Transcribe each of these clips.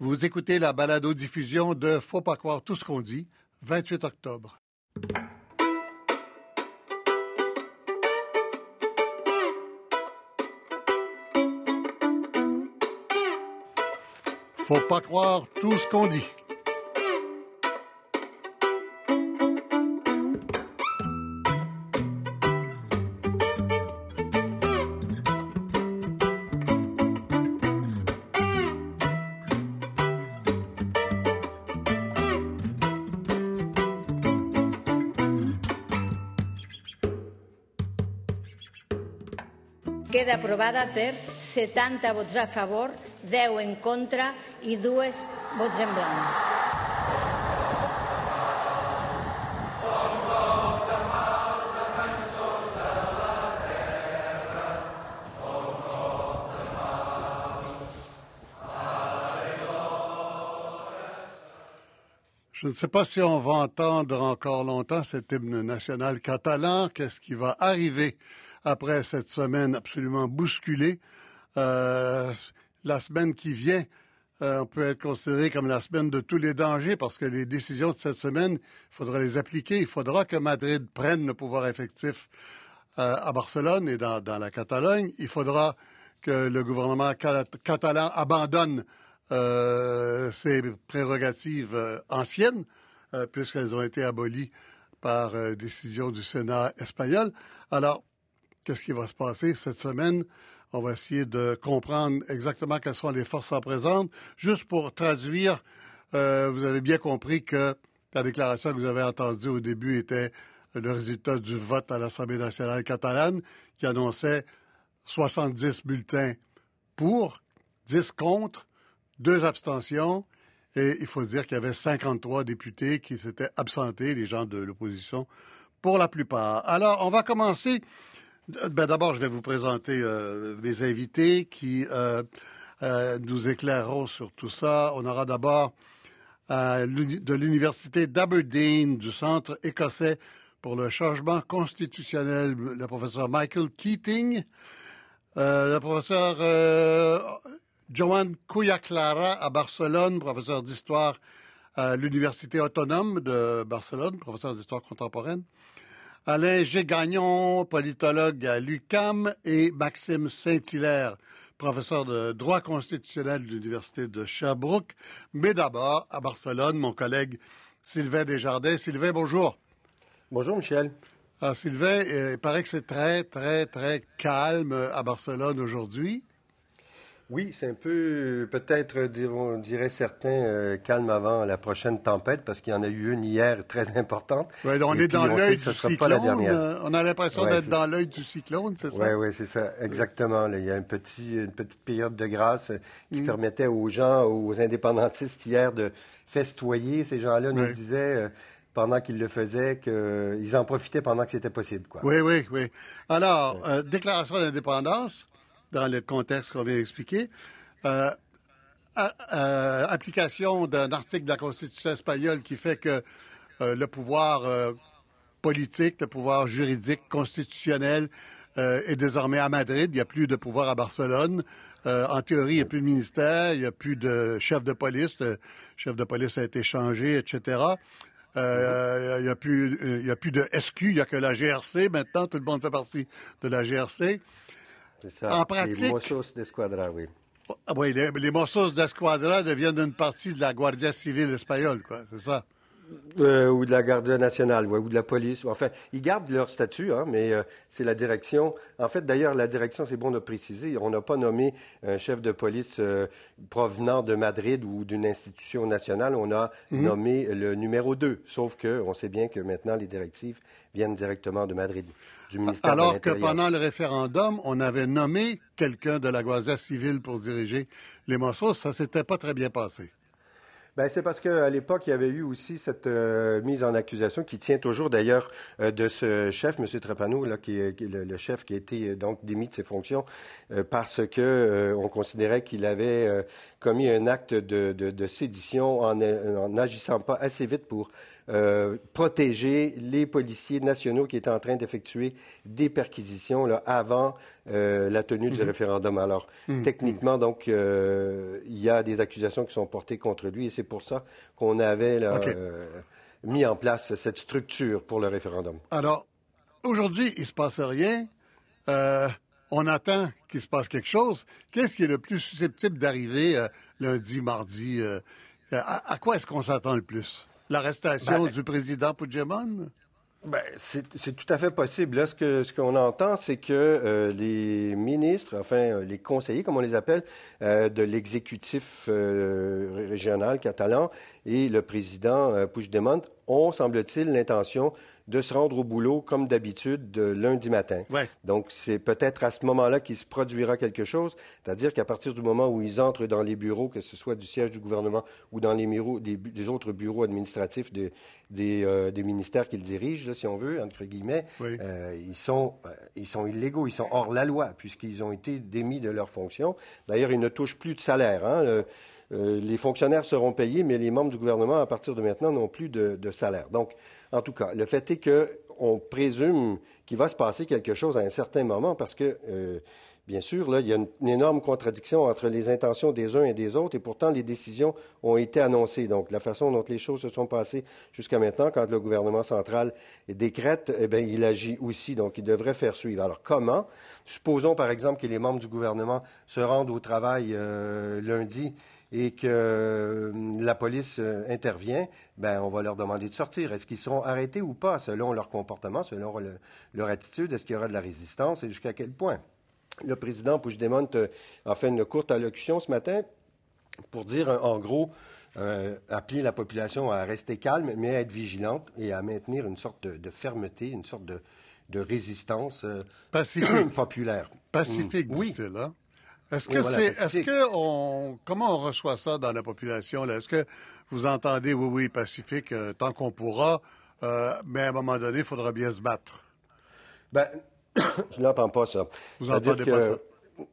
Vous écoutez la balado-diffusion de Faut pas croire tout ce qu'on dit, 28 octobre. Faut pas croire tout ce qu'on dit. Queda aprovada per 70 vots a favor, 10 en contra i 2 vots en blanc. Je ne sais pas si on va entendre encore longtemps cet hymne national catalan. Qu'est-ce qui va arriver? Après cette semaine absolument bousculée? Euh, la semaine qui vient, euh, on peut être considéré comme la semaine de tous les dangers parce que les décisions de cette semaine, il faudra les appliquer. Il faudra que Madrid prenne le pouvoir effectif euh, à Barcelone et dans, la Catalogne. Il faudra que le gouvernement catalan abandonne ses prérogatives anciennes, puisqu'elles ont été abolies par décision du Sénat espagnol. Alors, qu'est-ce qui va se passer cette semaine? On va essayer de comprendre exactement quelles sont les forces en. Juste pour traduire, euh, vous avez bien compris que la déclaration que vous avez entendue au début était le résultat du vote à l'Assemblée nationale catalane qui annonçait 70 bulletins pour, 10 contre, deux abstentions. Et il faut dire qu'il y avait 53 députés qui s'étaient absentés, les gens de l'opposition, pour la plupart. Alors, on va commencer. Ben, D'abord, je vais vous présenter euh, mes invités qui euh, euh, nous éclaireront sur tout ça. On aura d'abord de l'Université d'Aberdeen, du Centre écossais pour le changement constitutionnel, le professeur Michael Keating, le professeur Joan Cuyaclara à Barcelone, professeur d'histoire à l'Université autonome de Barcelone, professeur d'histoire contemporaine. Alain Gagnon, politologue à l'UCAM, et Maxime Saint-Hilaire, professeur de droit constitutionnel de l'Université de Sherbrooke. Mais d'abord, à Barcelone, mon collègue Sylvain Desjardins. Sylvain, bonjour. Bonjour, Michel. Alors, Sylvain, il paraît que c'est très, très, très calme à Barcelone aujourd'hui. Oui, c'est un peu, peut-être, diront, dirait certains, euh, calme avant la prochaine tempête, parce qu'il y en a eu une hier très importante. Oui, on est dans l'œil du cyclone. Euh, on a l'impression ouais, d'être dans l'œil du cyclone, c'est ça? Oui, oui, c'est ça, exactement. Là, il y a un petit, une petite période de grâce qui mm. permettait aux gens, aux indépendantistes hier de festoyer. Ces gens-là nous disaient... Euh, pendant qu'ils le faisaient, qu'ils en profitaient pendant que c'était possible. Quoi. Oui, oui, oui. Alors, euh, déclaration d'indépendance, dans le contexte qu'on vient d'expliquer. Euh, euh, application d'un article de la Constitution espagnole qui fait que euh, le pouvoir politique, le pouvoir juridique, constitutionnel est désormais à Madrid. Il n'y a plus de pouvoir à Barcelone. en théorie, il n'y a plus de ministère, il n'y a plus de chef de police. Le chef de police a été changé, etc. Il n'y a, a plus de SQ, il n'y a que la GRC maintenant. Tout le monde fait partie de la GRC. Ça. En pratique. Les Mossos d'Esquadra, oui. Oui, les, les Mossos d'Esquadra deviennent une partie de la Guardia civile espagnole, quoi. C'est ça? Euh, ou de la Garde nationale, ouais, ou de la police. Enfin, ils gardent leur statut, hein, mais euh, c'est la direction. En fait, d'ailleurs, la direction, c'est bon de préciser, on n'a pas nommé un chef de police euh, provenant de Madrid ou d'une institution nationale. On a -hmm. nommé le numéro 2, sauf qu'on sait bien que maintenant, les directives viennent directement de Madrid. Du ministère Alors de que pendant le référendum, on avait nommé quelqu'un de la Guardia civile pour diriger les Mossos, ça s'était pas très bien passé. Ben, c'est parce qu'à l'époque, il y avait eu aussi cette euh, mise en accusation qui tient toujours d'ailleurs euh, de ce chef, M. Trepano, qui est, le, chef qui a été donc démis de ses fonctions euh, parce que on considérait qu'il avait commis un acte de, de, sédition en n'agissant pas assez vite pour protéger les policiers nationaux qui étaient en train d'effectuer des perquisitions là, avant la tenue du mhm. référendum. Alors, mhm. techniquement, donc, il y a des accusations qui sont portées contre lui et c'est pour ça qu'on avait mis en place cette structure pour le référendum. Alors, aujourd'hui, il ne se passe rien. Euh, on attend qu'il se passe quelque chose. Qu'est-ce qui est le plus susceptible d'arriver euh, lundi, mardi? Euh, à, quoi est-ce qu'on s'attend le plus? L'arrestation ben, du président Puigdemont? Ben, c'est tout à fait possible. Là, ce qu'on entend, c'est que les ministres, enfin les conseillers, comme on les appelle, de l'exécutif régional catalan et le président Puigdemont ont, semble-t-il, l'intention de se rendre au boulot comme d'habitude de lundi matin. Donc, c'est peut-être à ce moment-là qu'il se produira quelque chose, c'est-à-dire qu'à partir du moment où ils entrent dans les bureaux, que ce soit du siège du gouvernement ou dans les bureaux, des, autres bureaux administratifs des, euh, des, ministères qu'ils dirigent, si on veut, entre guillemets, euh, ils, sont, euh, ils sont illégaux, ils sont hors la loi, puisqu'ils ont été démis de leurs fonctions. D'ailleurs, ils ne touchent plus de salaire. Hein. les fonctionnaires seront payés, mais les membres du gouvernement, à partir de maintenant, n'ont plus de, de salaire. Donc, en tout cas, le fait est qu'on présume qu'il va se passer quelque chose à un certain moment parce que, euh, bien sûr, là, il y a une, énorme contradiction entre les intentions des uns et des autres et pourtant les décisions ont été annoncées. Donc, la façon dont les choses se sont passées jusqu'à maintenant, quand le gouvernement central décrète, eh bien, il agit aussi. Donc, il devrait faire suivre. Alors, comment? Supposons, par exemple, que les membres du gouvernement se rendent au travail euh, lundi et que euh, la police euh, intervient, ben, on va leur demander de sortir. Est-ce qu'ils seront arrêtés ou pas, selon leur comportement, selon leur attitude? Est-ce qu'il y aura de la résistance et jusqu'à quel point? Le président Puigdemont euh, a fait une courte allocution ce matin pour dire, en gros, appeler la population à rester calme, mais à être vigilante et à maintenir une sorte de, fermeté, une sorte de, résistance populaire. Pacifique, mm. dit-il. Hein? Est-ce que c'est, est-ce que on, comment on reçoit ça dans la population là? Est-ce que vous entendez oui, oui, pacifique euh, tant qu'on pourra, euh, mais à un moment donné, il faudra bien se battre. Ben, je n'entends pas ça. Vous n'entendez pas ça?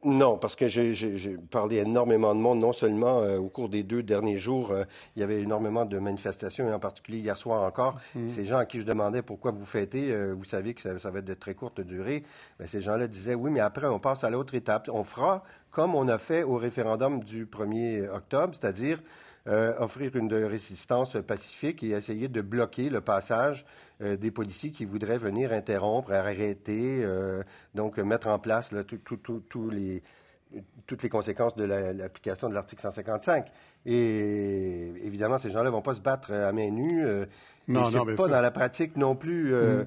Non, parce que j'ai parlé énormément de monde, non seulement euh, au cours des deux derniers jours, euh, il y avait énormément de manifestations, et en particulier hier soir encore. Mhm. Ces gens à qui je demandais pourquoi vous fêtez, euh, vous savez que ça, va être de très courte durée. Ben, ces gens-là disaient oui, mais après, on passe à l'autre étape. On fera comme on a fait au référendum du 1er octobre, c'est-à-dire offrir une résistance pacifique et essayer de bloquer le passage euh, des policiers qui voudraient venir interrompre, arrêter, euh, donc mettre en place les, toutes les conséquences de l'application de l'article 155. Et évidemment, ces gens-là ne vont pas se battre à main nue. Euh, non, non, mais pas dans la pratique non plus. Mm.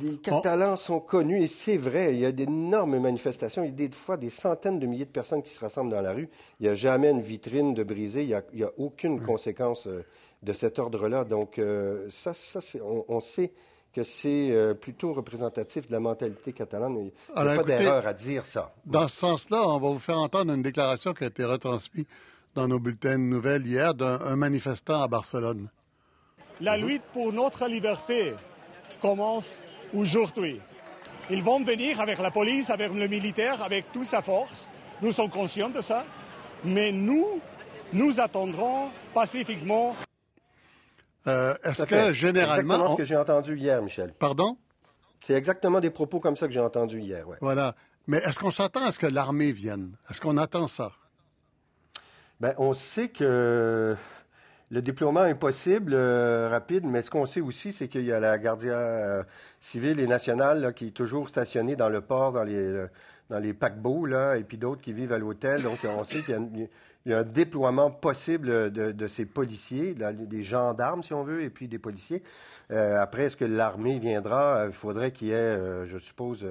Les Catalans sont connus et c'est vrai, il y a d'énormes manifestations, il y a des fois des centaines de milliers de personnes qui se rassemblent dans la rue. Il n'y a jamais une vitrine de brisée, il n'y a, aucune mm. conséquence de cet ordre-là. Donc, euh, ça, ça on, sait que c'est euh, plutôt représentatif de la mentalité catalane. Il n'y a pas d'erreur à dire ça. Dans ce sens-là, on va vous faire entendre une déclaration qui a été retransmise dans nos bulletins de nouvelles hier d'un manifestant à Barcelone. La lutte pour notre liberté commence aujourd'hui. Ils vont venir avec la police, avec le militaire, avec toute sa force. Nous sommes conscients de ça. Mais nous, nous attendrons pacifiquement euh, est-ce que généralement. C'est exactement ce que j'ai entendu hier, Michel. Pardon? C'est exactement des propos comme ça que j'ai entendus hier, ouais. Voilà. Mais est-ce qu'on s'attend à ce que l'armée vienne? Est-ce qu'on attend ça? Bien, on sait que le déploiement est possible, euh, rapide, mais ce qu'on sait aussi, c'est qu'il y a la gardia euh, civile et nationale qui est toujours stationnée dans le port, dans les, dans les paquebots, là, et puis d'autres qui vivent à l'hôtel. Donc, on sait qu'il y a il y a un déploiement possible de, ces policiers, des gendarmes, si on veut, et puis des policiers. Euh, après, est-ce que l'armée viendra? Euh, il faudrait qu'il y ait, euh, je suppose,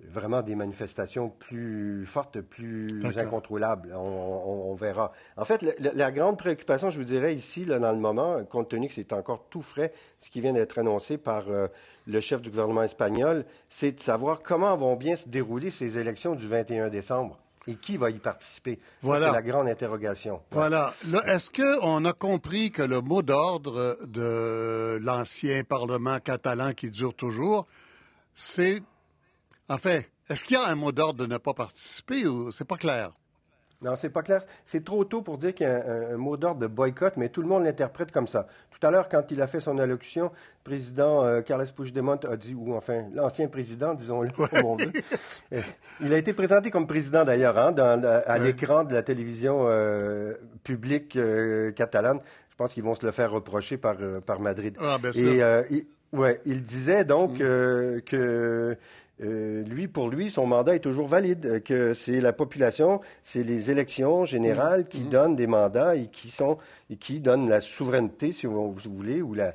vraiment des manifestations plus fortes, plus incontrôlables. On, verra. En fait, la, grande préoccupation, je vous dirais ici, là, dans le moment, compte tenu que c'est encore tout frais, ce qui vient d'être annoncé par le chef du gouvernement espagnol, c'est de savoir comment vont bien se dérouler ces élections du 21 décembre. Et qui va y participer? Voilà. C'est la grande interrogation. Voilà. Est-ce qu'on a compris que le mot d'ordre de l'ancien Parlement catalan qui dure toujours, c'est. En fait, est-ce qu'il y a un mot d'ordre de ne pas participer ou c'est pas clair? Non, c'est pas clair. C'est trop tôt pour dire qu'il y a un, mot d'ordre de boycott, mais tout le monde l'interprète comme ça. Tout à l'heure, quand il a fait son allocution, le président euh, Carles Puigdemont a dit, ou enfin l'ancien président, disons-le euh, il a été présenté comme président d'ailleurs hein, à l'écran de la télévision euh, publique catalane. Je pense qu'ils vont se le faire reprocher par, par Madrid. Ah, bien sûr. Et il, ouais, il disait donc mm. que euh, lui, pour lui, son mandat est toujours valide, euh, que c'est la population, c'est les élections générales qui mmh. donnent des mandats et qui sont et qui donnent la souveraineté, si vous, voulez, ou la,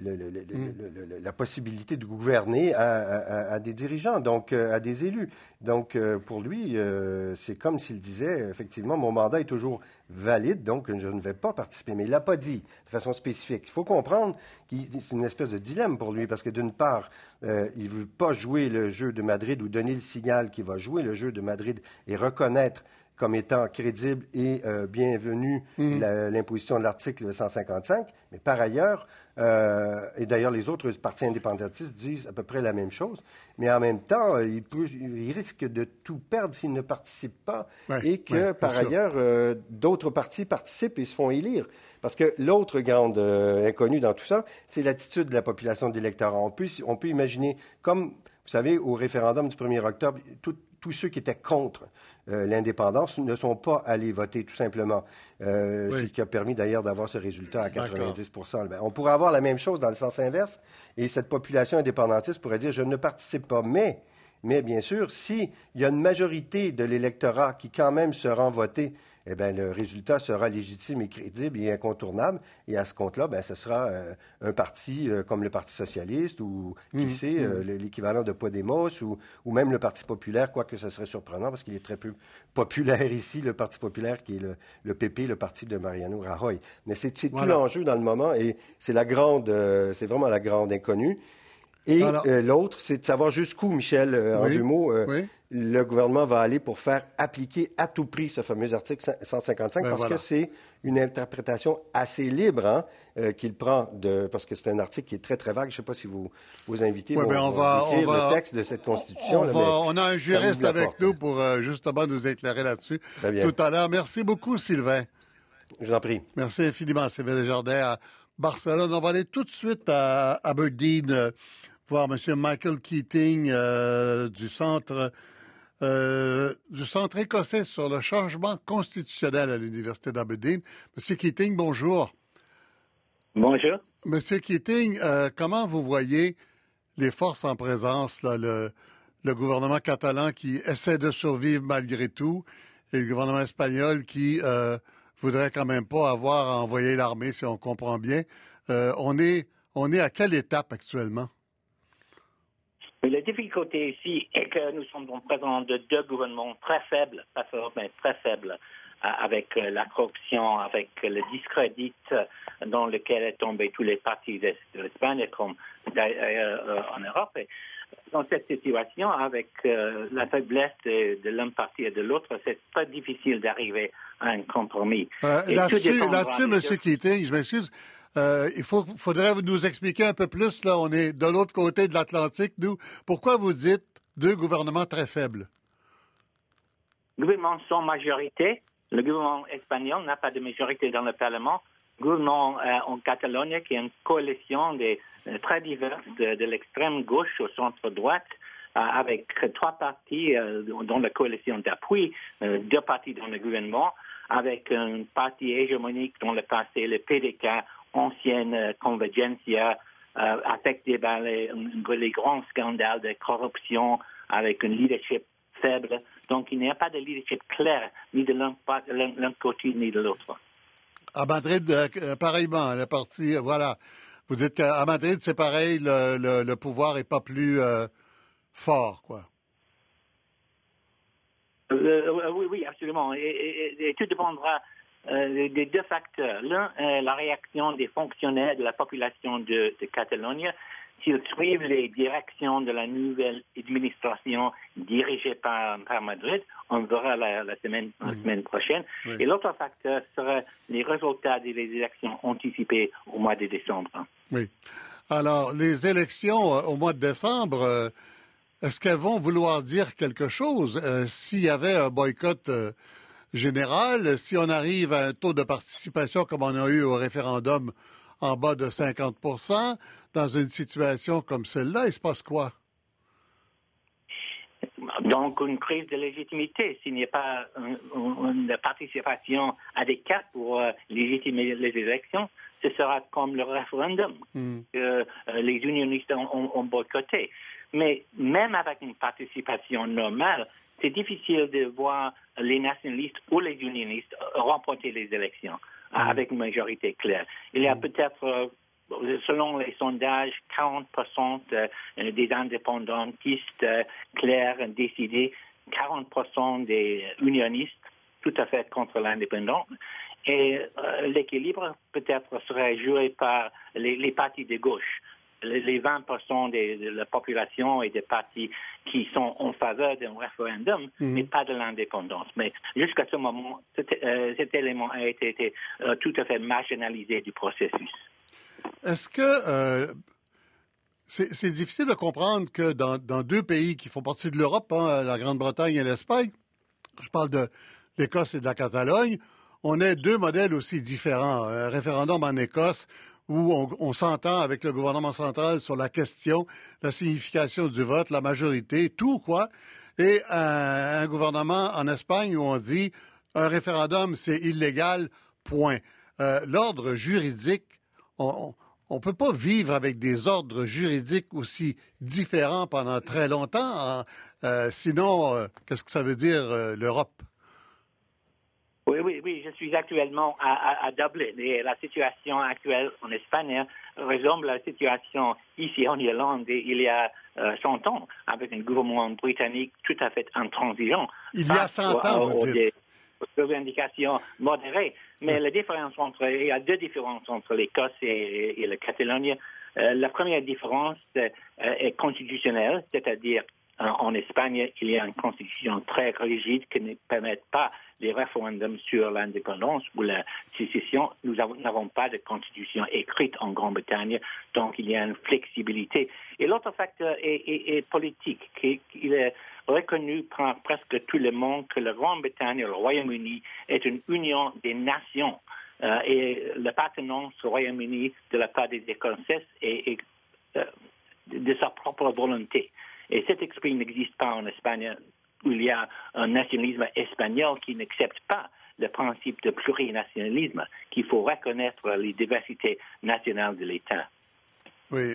Mm. la possibilité de gouverner à, des dirigeants, donc euh, à des élus. Donc, euh, pour lui, euh, c'est comme s'il disait, effectivement, mon mandat est toujours valide, donc je ne vais pas participer. Mais il ne l'a pas dit de façon spécifique. Il faut comprendre que c'est une espèce de dilemme pour lui, parce que d'une part, il ne veut pas jouer le jeu de Madrid ou donner le signal qu'il va jouer le jeu de Madrid et reconnaître comme étant crédible et bienvenue mm. l'imposition de l'article 155. Mais par ailleurs, euh, et d'ailleurs, les autres partis indépendantistes disent à peu près la même chose. Mais en même temps, euh, il, peut, il risque de tout perdre s'il ne participe pas et que, par ailleurs, euh, d'autres partis participent et se font élire. Parce que l'autre grande inconnue dans tout ça, c'est l'attitude de la population d'électeurs. On peut, on peut imaginer, comme, vous savez, au référendum du 1er octobre, tous ceux qui étaient contre euh, l'indépendance ne sont pas allés voter, tout simplement. Euh, Ce qui a permis d'ailleurs d'avoir ce résultat à 90% ben, On pourrait avoir la même chose dans le sens inverse, et cette population indépendantiste pourrait dire je ne participe pas. Mais, mais bien sûr, s'il y a une majorité de l'électorat qui quand même se rend voter eh bien, le résultat sera légitime et crédible et incontournable. Et à ce compte-là, ben, ce sera euh, un parti euh, comme le Parti socialiste ou, qui mmh, sait, euh, mmh. l'équivalent de Podemos ou, ou, même le Parti populaire, quoique ce serait surprenant parce qu'il est très peu populaire ici, le Parti populaire qui est le, le PP, le parti de Mariano Rajoy. Mais c'est tout l'enjeu dans le moment et c'est la grande, c'est vraiment la grande inconnue. Et l'autre, c'est de savoir jusqu'où, Michel, en deux mots, oui le gouvernement va aller pour faire appliquer à tout prix ce fameux article 155 ben parce que c'est une interprétation assez libre hein, euh, qu'il prend de parce que c'est un article qui est très très vague. Je ne sais pas si vous vous invitez ouais, ben on va, le texte de cette Constitution. On, a un juriste avec nous pour euh, justement nous éclairer là-dessus tout à l'heure. Merci beaucoup, Sylvain. Je vous en prie. Merci infiniment, Sylvain Desjardins à Barcelone. On va aller tout de suite à Aberdeen euh, voir M. Michael Keating du Centre euh, du Centre écossais sur le changement constitutionnel à l'Université d'Aberdeen. Monsieur Keating, bonjour. Bonjour. Monsieur Keating, euh, comment vous voyez les forces en présence, le, gouvernement catalan qui essaie de survivre malgré tout et le gouvernement espagnol qui euh, voudrait quand même pas avoir à envoyer l'armée, si on comprend bien? on, est, on est à quelle étape actuellement? La difficulté ici est que nous sommes en présence de deux gouvernements très faibles, pas faibles, mais très faibles, euh, avec euh, la corruption, avec le discrédit euh, dans lequel est tombé tous les partis de, l'Espagne, comme en Europe. dans cette situation, avec la faiblesse de, l'un parti et de l'autre, c'est très difficile d'arriver à un compromis. là-dessus, là-dessus, M. Keating, je m'excuse, euh, il faut, faudrait nous expliquer un peu plus. Là, on est de l'autre côté de l'Atlantique, nous. Pourquoi vous dites deux gouvernements très faibles? Les gouvernements sont majorité. Le gouvernement espagnol n'a pas de majorité dans le Parlement. Le gouvernement euh, en Catalogne, qui est une coalition euh, très diverse de, l'extrême gauche au centre droite, avec trois partis dans la coalition d'appui, deux partis dans le gouvernement, avec un parti hégémonique dans le passé, le PDK, ancienne euh, convergencia euh, avec des, ben, les, les, grands scandales de corruption avec un leadership faible. Donc, il n'y a pas de leadership clair, ni de l'un côté, ni de l'autre. À Madrid, euh, pareillement, la partie, voilà. Vous dites qu'à Madrid, c'est pareil, le, le, pouvoir n'est pas plus fort, quoi. oui, oui, absolument. et, tout dépendra euh, des deux facteurs. L'un, euh, la réaction des fonctionnaires de la population de, de Catalogne. S'ils suivent les directions de la nouvelle administration dirigée par, par Madrid, on verra la, la, semaine, la mhm. semaine prochaine. Et l'autre facteur sera les résultats des élections anticipées au mois de décembre. Oui. Alors, les élections euh, au mois de décembre, est-ce qu'elles vont vouloir dire quelque chose? S'il y avait un boycott général. Si on arrive à un taux de participation comme on a eu au référendum en bas de 50 dans une situation comme celle-là, il se passe quoi? Donc, une crise de légitimité. S'il n'y a pas une, participation adéquate pour euh, légitimer les élections, ce sera comme le référendum hmm. que euh, les unionistes ont, boycotté. Mais même avec une participation normale, c'est difficile de voir les nationalistes ou les unionistes remporter les élections hmm. avec une majorité claire. Il y a peut-être selon les sondages, 40% des indépendantistes clairs, décidés, 40% des unionistes tout à fait contre l'indépendance. Et euh, l'équilibre peut-être serait joué par les, partis de gauche. Les, 20% de, la population et des partis qui sont en faveur d'un référendum, mhm. mais pas de l'indépendance. Mais jusqu'à ce moment, euh, cet, élément a été, euh, tout à fait marginalisé du processus. Est-ce que euh, c'est difficile de comprendre que dans, deux pays qui font partie de l'Europe, hein, la Grande-Bretagne et l'Espagne, je parle de l'Écosse et de la Catalogne, on ait deux modèles aussi différents. Un référendum en Écosse où on, s'entend avec le gouvernement central sur la question, la signification du vote, la majorité, tout quoi, et un, gouvernement en Espagne où on dit un référendum c'est illégal, point. Euh, l'ordre juridique, on, on peut pas vivre avec des ordres juridiques aussi différents pendant très longtemps. Hein. Euh, sinon, euh, qu'est-ce que ça veut dire l'Europe? Oui, oui, oui. Je suis actuellement à, Dublin et la situation actuelle en Espagne ressemble à la situation ici en Irlande il y a 100 ans, avec un gouvernement britannique tout à fait intransigeant. Il y a 100 ans, vous dites revendications modérées. Mais la différence entre, il y a deux différences entre l'Écosse et, la Catalogne. Euh, la première différence euh, est constitutionnelle, c'est-à-dire en Espagne, il y a une constitution très rigide qui ne permet pas les référendums sur l'indépendance ou la sécession. Nous n'avons pas de constitution écrite en Grande-Bretagne, donc il y a une flexibilité. Et l'autre facteur est, politique. il est reconnu par presque tout le monde que la Grande-Bretagne et le Royaume-Uni est une union des nations. Euh, et l'appartenance au Royaume-Uni de la part des Écossais est, euh, de sa propre volonté. Et cet esprit n'existe pas en Espagne, où il y a un nationalisme espagnol qui n'accepte pas le principe de plurinationalisme, qu'il faut reconnaître les diversités nationales de l'État. Oui,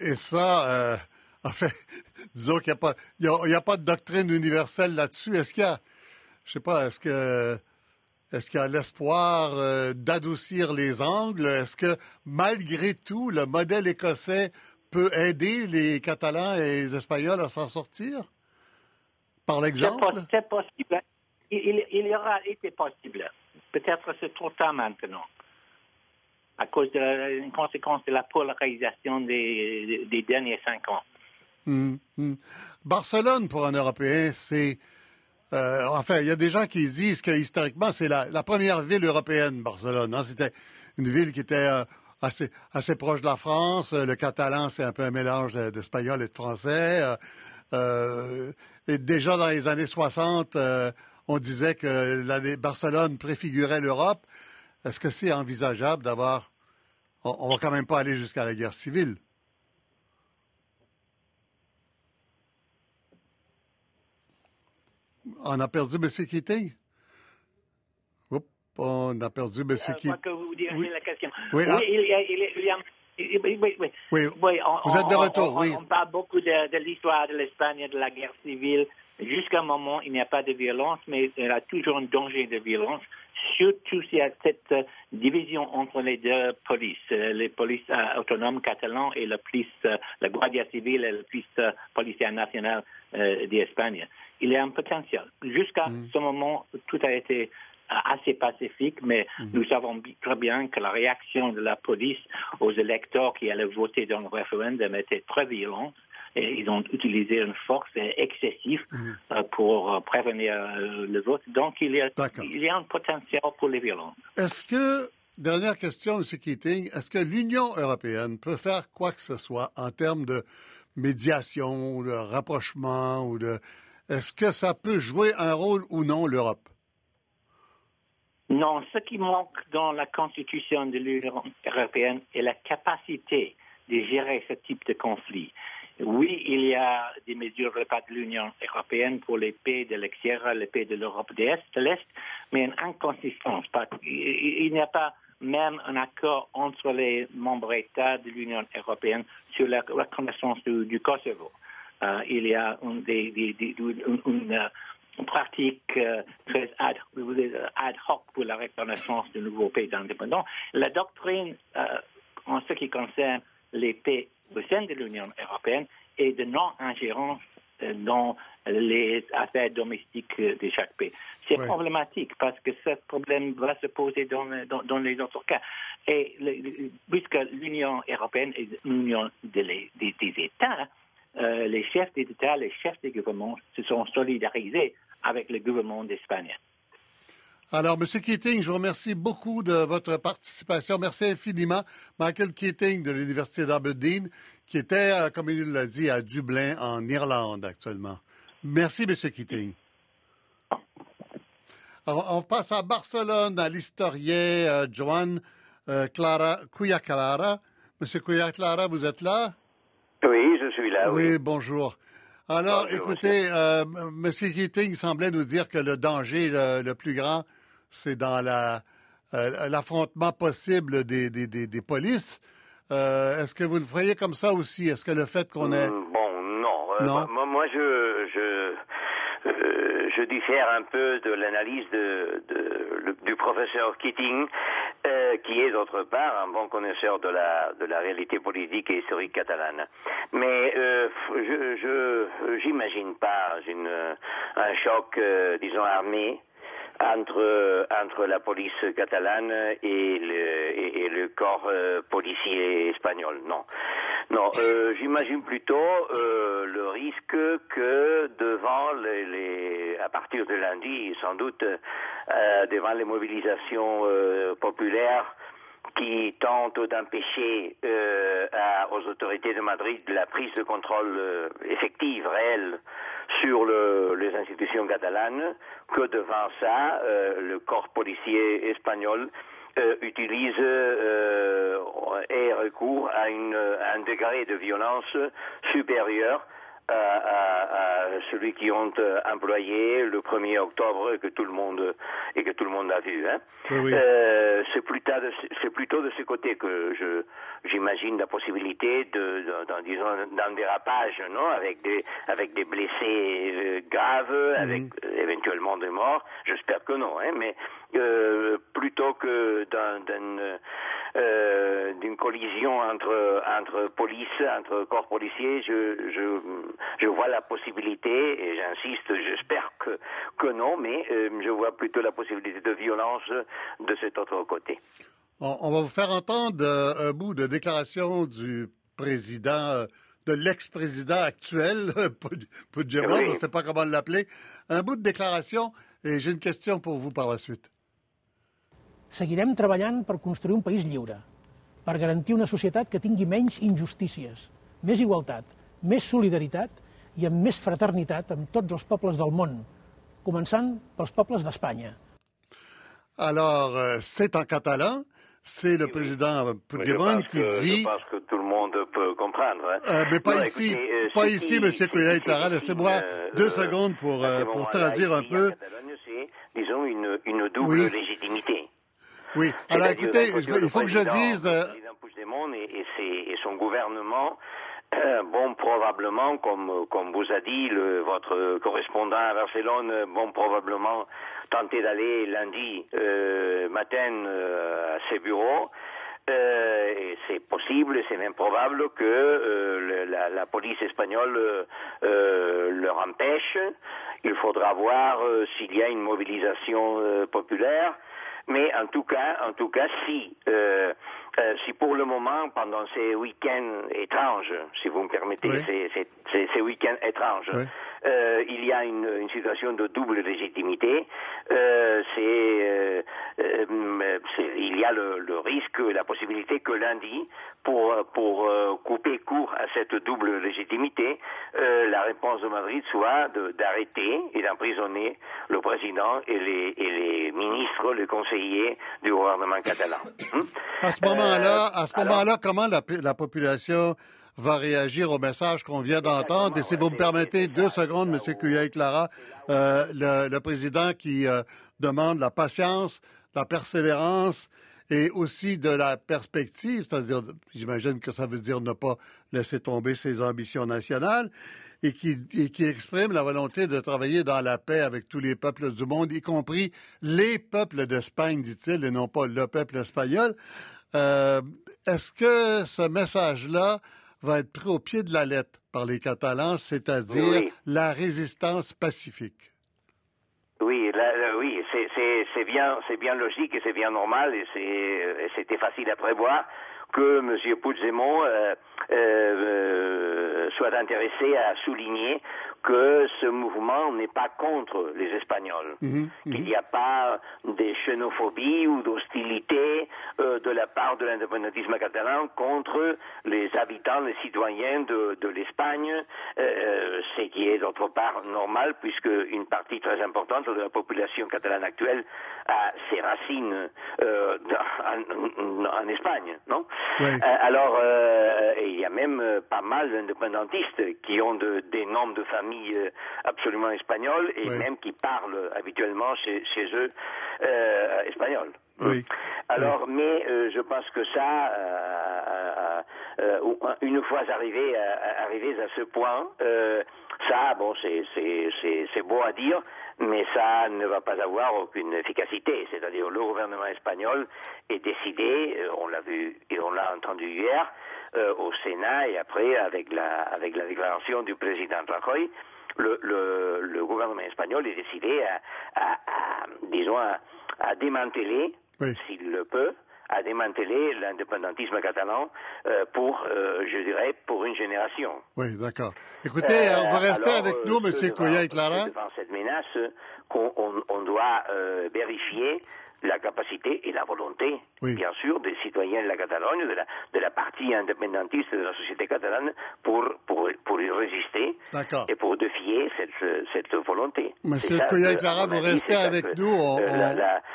et, ça, euh, en fait, disons qu'il n'y a, a, pas de doctrine universelle là-dessus. Est-ce qu'il y a, je sais pas, est-ce qu'il y a l'espoir euh, d'adoucir les angles? Est-ce que malgré tout, le modèle écossais peut aider les Catalans et les Espagnols à s'en sortir? Par l'exemple? C'est possible. Il, y aura été possible. Peut-être c'est trop tard maintenant à cause de une conséquence de la polarisation des, des derniers cinq ans. Hum, hum. Barcelone, pour un Européen, c'est... Euh, enfin, il y a des gens qui disent que historiquement, c'est la, première ville européenne, Barcelone. Hein. C'était une ville qui était euh, assez, assez proche de la France. Le catalan, c'est un peu un mélange d'espagnol et de français. Euh, et déjà dans les années 60, on disait que Barcelone préfigurait l'Europe. Est-ce que c'est envisageable d'avoir... On, on va quand même pas aller jusqu'à la guerre civile. On a perdu M. Keating? Oups, on a perdu M. Keating. oui. la question. Oui, oui il, y a, il, oui, oui, oui. oui. Vous êtes de retour, on, oui. On parle beaucoup de, de l'histoire de l'Espagne, de la guerre civile. Jusqu'à un moment, il n'y a pas de violence, mais il y a toujours un danger de violence, surtout s'il y a cette euh, division entre les deux polices, euh, les polices euh, autonomes catalans et la police, la Guardia civile et la police policière nationale d'Espagne il y a un potentiel. Jusqu'à mm. ce moment, tout a été assez pacifique, mais mm. nous savons très bien que la réaction de la police aux électeurs qui allaient voter dans le référendum était très violente. Et ils ont utilisé une force excessive mm. euh, pour euh, prévenir euh, le vote. Donc, il y, a, il y a un potentiel pour les violences. Est-ce que, dernière question, M. Keating, est-ce que l'Union européenne peut faire quoi que ce soit en termes de médiation, de rapprochement ou de est-ce que ça peut jouer un rôle ou non, l'Europe? Non, ce qui manque dans la constitution de l'Union européenne est la capacité de gérer ce type de conflit. Oui, il y a des mesures de l'Union européenne pour les pays de l'extérieur, les pays de l'Europe de l'Est, mais une inconsistance. Il n'y a pas même un accord entre les membres États de l'Union européenne sur la reconnaissance du, Kosovo. Euh, il y a une, euh, pratique euh, très ad, hoc pour la reconnaissance de nouveaux pays indépendants. La doctrine en ce qui concerne les pays au sein de l'Union européenne est de non-ingérence dans les affaires domestiques de chaque pays. C'est problématique parce que ce problème va se poser dans, dans, les autres cas. Et puisque l'Union européenne est l'union des, États, euh, les chefs d'État, les chefs des gouvernements se sont solidarisés avec le gouvernement d'Espagne. Alors, M. Keating, je vous remercie beaucoup de votre participation. Merci infiniment. Michael Keating de l'Université d'Aberdeen, qui était, euh, comme il l'a dit, à Dublin, en Irlande actuellement. Merci, M. Keating. on passe à Barcelone, à l'historien euh, Joan euh, Clara Cuyaclara. Monsieur Cuyaclara, vous êtes là? Oui, je suis là. Oui, bonjour. Alors, écoutez, euh, M. Keating semblait nous dire que le danger le, plus grand, c'est dans l'affrontement possible des, des, polices. Est-ce que vous le voyez comme ça aussi? Est-ce que le fait qu'on ait... Hmm, bon, non. non? Moi, je, je diffère un peu de l'analyse de, du professeur Keating, euh, qui est d'autre part un bon connaisseur de la, de la réalité politique et historique catalane. Mais euh, je j'imagine pas un choc, euh, disons, armé entre entre la police catalane et le, corps policier espagnol. Non, non. Euh, J'imagine plutôt euh, le risque que devant les, les, à partir de lundi, sans doute, euh, devant les mobilisations euh, populaires qui tentent d'empêcher euh, aux autorités de Madrid la prise de contrôle euh, effective, réelle, sur le, les institutions catalanes, que devant ça, le corps policier espagnol euh, utilise euh, et recourt à, une, à un degré de violence supérieur à, celui qui ont euh, employé le 1er octobre et que tout le monde et que tout le monde a vu. Hein. Euh, c'est plutôt de, c'est plutôt de ce côté que je j'imagine la possibilité de, d'un disons d'un dérapage, non, avec des avec des blessés euh, graves, mhm. avec éventuellement des morts. J'espère que non, hein, mais plutôt que d'un, d'un euh, d'une collision entre, entre police, entre corps policiers, je, je, je vois la possibilité, et j'insiste, j'espère que, que non, mais euh, je vois plutôt la possibilité de violence de cet autre côté. On, va vous faire entendre euh, un bout de déclaration du président, de l'ex-président actuel, Puigdemont, on ne sait pas comment l'appeler, un bout de déclaration, et j'ai une question pour vous par la suite. Seguirem treballant per construir un país lliure, per garantir una societat que tingui menys injustícies, més igualtat, més solidaritat i amb més fraternitat amb tots els pobles del món, començant pels pobles d'Espanya. Alors, euh, c'est en catalan. C'est le oui, président Puigdemont qui que, dit. Je pense que tout le monde peut comprendre. Hein. Euh, mais pas non, ici, écoutez, euh, pas ici, M. Couillet Clara. Laissez-moi euh, deux secondes pour, euh, pour traduire un peu. Disons, une, une double oui. légitimité. Oui, alors écoutez, il faut que je dise... Le président Puigdemont et, et, ses, et son gouvernement euh, bon, probablement, comme, comme vous a dit le, votre correspondant à Barcelone, bon, probablement tenter d'aller lundi euh, matin euh, à ses bureaux. Euh, et c'est possible, c'est même probable que euh, le, la, la, police espagnole euh, leur empêche. Il faudra voir s'il y a une mobilisation populaire. Mais en tout cas, en tout cas, si euh, euh, si pour le moment, pendant ces week-ends étranges, si vous me permettez, oui. ces, ces, ces week-ends étranges, oui. Euh, il y a une, une, situation de double légitimité. Euh, c'est euh, il y a le, risque, la possibilité que lundi, pour, pour couper court à cette double légitimité, la réponse de Madrid soit d'arrêter et d'emprisonner le président et les, et les ministres, les conseillers du gouvernement catalan. À ce moment-là, à ce moment-là, comment la, la population va réagir au message qu'on vient d'entendre. Et si vous me permettez deux secondes, M. Kuyay Clara, euh, le, président qui euh, demande la patience, la persévérance et aussi de la perspective, c'est-à-dire, j'imagine que ça veut dire ne pas laisser tomber ses ambitions nationales, et qui, qui exprime la volonté de travailler dans la paix avec tous les peuples du monde, y compris les peuples d'Espagne, dit-il, et non pas le peuple espagnol. Euh, est-ce que ce message-là va être pris au pied de la lettre par les Catalans, c'est-à-dire la résistance pacifique. Oui, oui, c'est bien, c'est bien logique et c'est bien normal et c'était facile à prévoir que M. Puigdemont euh, euh, euh, soit intéressé à souligner que ce mouvement n'est pas contre les Espagnols, mhm, mhm. qu'il n'y a pas de xénophobie ou d'hostilité euh, de la part de l'indépendantisme catalan contre les habitants, les citoyens de, de l'Espagne, euh, ce qui est d'autre part normal puisque une partie très importante de la population catalane actuelle a ses racines euh, en, en, Espagne, non? Alors, il y a même pas mal d'indépendantistes qui ont de, des noms de famille euh, absolument espagnole et même qui parlent habituellement chez, chez eux euh, espagnol. Oui. Alors, mais euh, je pense que ça, une fois arrivés à, arrivés à ce point, ça, bon, c'est beau à dire, mais ça ne va pas avoir aucune efficacité. C'est-à-dire, le gouvernement espagnol est décidé, on l'a vu et on l'a entendu hier, euh, au Sénat et après avec la, avec la déclaration du président Rajoy, le, le, le gouvernement espagnol est décidé à, à, à disons, à, à démanteler, s'il le peut, à démanteler l'indépendantisme catalan euh, pour, euh, je dirais, pour une génération. Oui, d'accord. Écoutez, euh, on va rester avec nous, M. Coya et Clara. Devant cette menace, qu'on on, on doit vérifier la capacité et la volonté, bien sûr, des citoyens de la Catalogne, de la, de la partie indépendantiste de la société catalane, pour, pour, pour y résister et pour défier cette, cette volonté. Monsieur Clara, vous restez avec nous. On,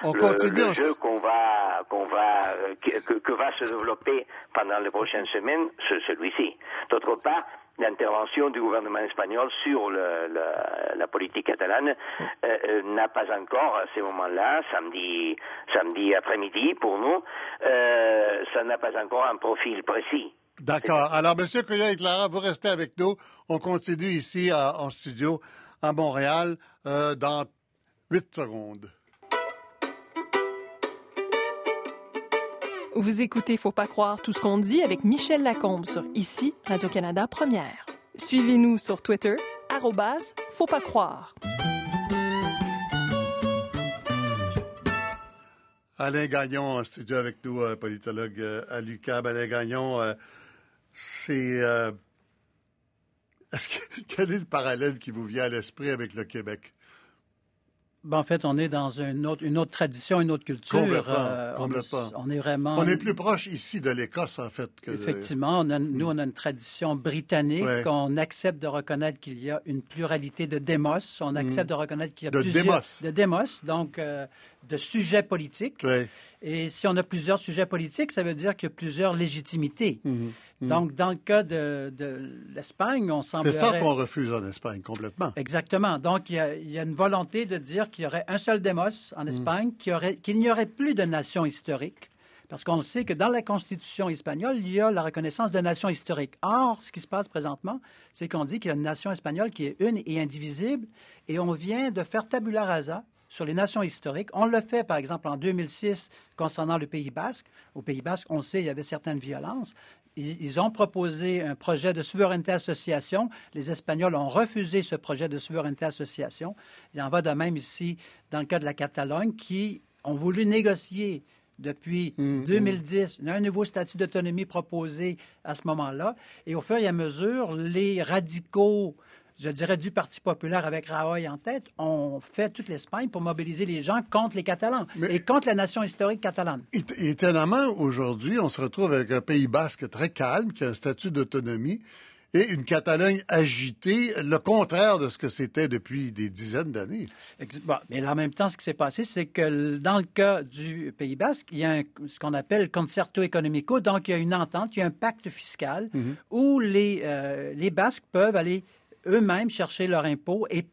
on, continue. Le, jeu qu'on va, qu'on va, euh, que, que, va se développer pendant les prochaines semaines, celui-ci. D'autre part, l'intervention du gouvernement espagnol sur la politique catalane euh, euh, n'a pas encore, à ce moment-là, samedi, après-midi pour nous, euh, ça n'a pas encore un profil précis. D'accord. Alors, M. Coya et Clara, vous restez avec nous. On continue ici en studio à Montréal dans huit secondes. Vous écoutez Faut pas croire tout ce qu'on dit avec Michel Lacombe sur Ici, Radio-Canada Première. Suivez-nous sur Twitter, arrobas, faut pas croire. Alain Gagnon en studio avec nous, euh, politologue euh, à l'UQAB. Alain Gagnon, euh, c'est... quel est le parallèle qui vous vient à l'esprit avec le Québec? Ben, en fait, on est dans une autre, une autre tradition, une autre culture. Complètement, euh, On, est, vraiment. On est plus proche ici de l'Écosse, en fait. Que Effectivement, nous, on a une tradition britannique. On accepte de reconnaître qu'il y a une pluralité de démos. On accepte de reconnaître qu'il y a de plusieurs. De démos, donc euh, de sujets politiques. Et si on a plusieurs sujets politiques, ça veut dire qu'il y a plusieurs légitimités. Mhm. Mhm. Donc, dans le cas de, l'Espagne, on semble. C'est ça qu'on refuse en Espagne, complètement. Exactement. Donc, il y a, une volonté de dire qu'il y aurait un seul démos en mhm. Espagne, qu'il n'y aurait plus de nation historique. Parce qu'on sait que dans la Constitution espagnole, il y a la reconnaissance de nation historique. Or, ce qui se passe présentement, c'est qu'on dit qu'il y a une nation espagnole qui est une et indivisible, et on vient de faire tabula rasa sur les nations historiques. On le fait, par exemple, en 2006 concernant le Pays basque. Au Pays basque, on sait, il y avait certaines violences. Ils, ont proposé un projet de souveraineté association. Les Espagnols ont refusé ce projet de souveraineté association. Il en va de même ici dans le cas de la Catalogne, qui ont voulu négocier depuis 2010, mm, mm. un nouveau statut d'autonomie proposé à ce moment-là. Et au fur et à mesure, les radicaux je dirais, du Parti populaire avec Rajoy en tête, ont fait toute l'Espagne pour mobiliser les gens contre les Catalans et contre la nation historique catalane. Étonnamment, aujourd'hui, on se retrouve avec un Pays basque très calme, qui a un statut d'autonomie, et une Catalogne agitée, le contraire de ce que c'était depuis des dizaines d'années. mais en même temps, ce qui s'est passé, c'est que dans le cas du Pays basque, il y a ce qu'on appelle concerto economico, donc il y a une entente, il y a un pacte fiscal mhm. où les, euh, les Basques peuvent aller eux-mêmes chercher leur impôt et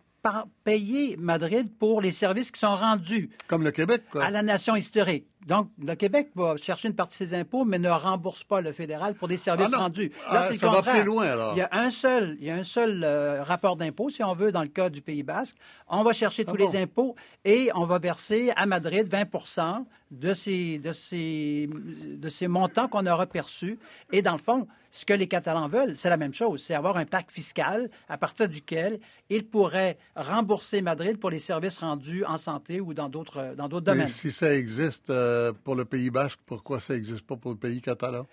payer Madrid pour les services qui sont rendus. Comme le Québec, quoi. À la nation historique. Donc, le Québec va chercher une partie de ses impôts, mais ne rembourse pas le fédéral pour des services ah rendus. Là, ah, ça va plus loin, alors. Il y a un seul, il y a un seul euh, rapport d'impôt, si on veut, dans le cas du Pays basque. On va chercher tous ah les impôts et on va verser à Madrid 20 de ces, de ces, de ces montants qu'on aura perçus. Et dans le fond, ce que les Catalans veulent, c'est la même chose, c'est avoir un pacte fiscal à partir duquel ils pourraient rembourser Madrid pour les services rendus en santé ou dans d'autres, dans d'autres domaines. si ça existe euh, pour le Pays basque, pourquoi ça n'existe pas pour le pays catalan?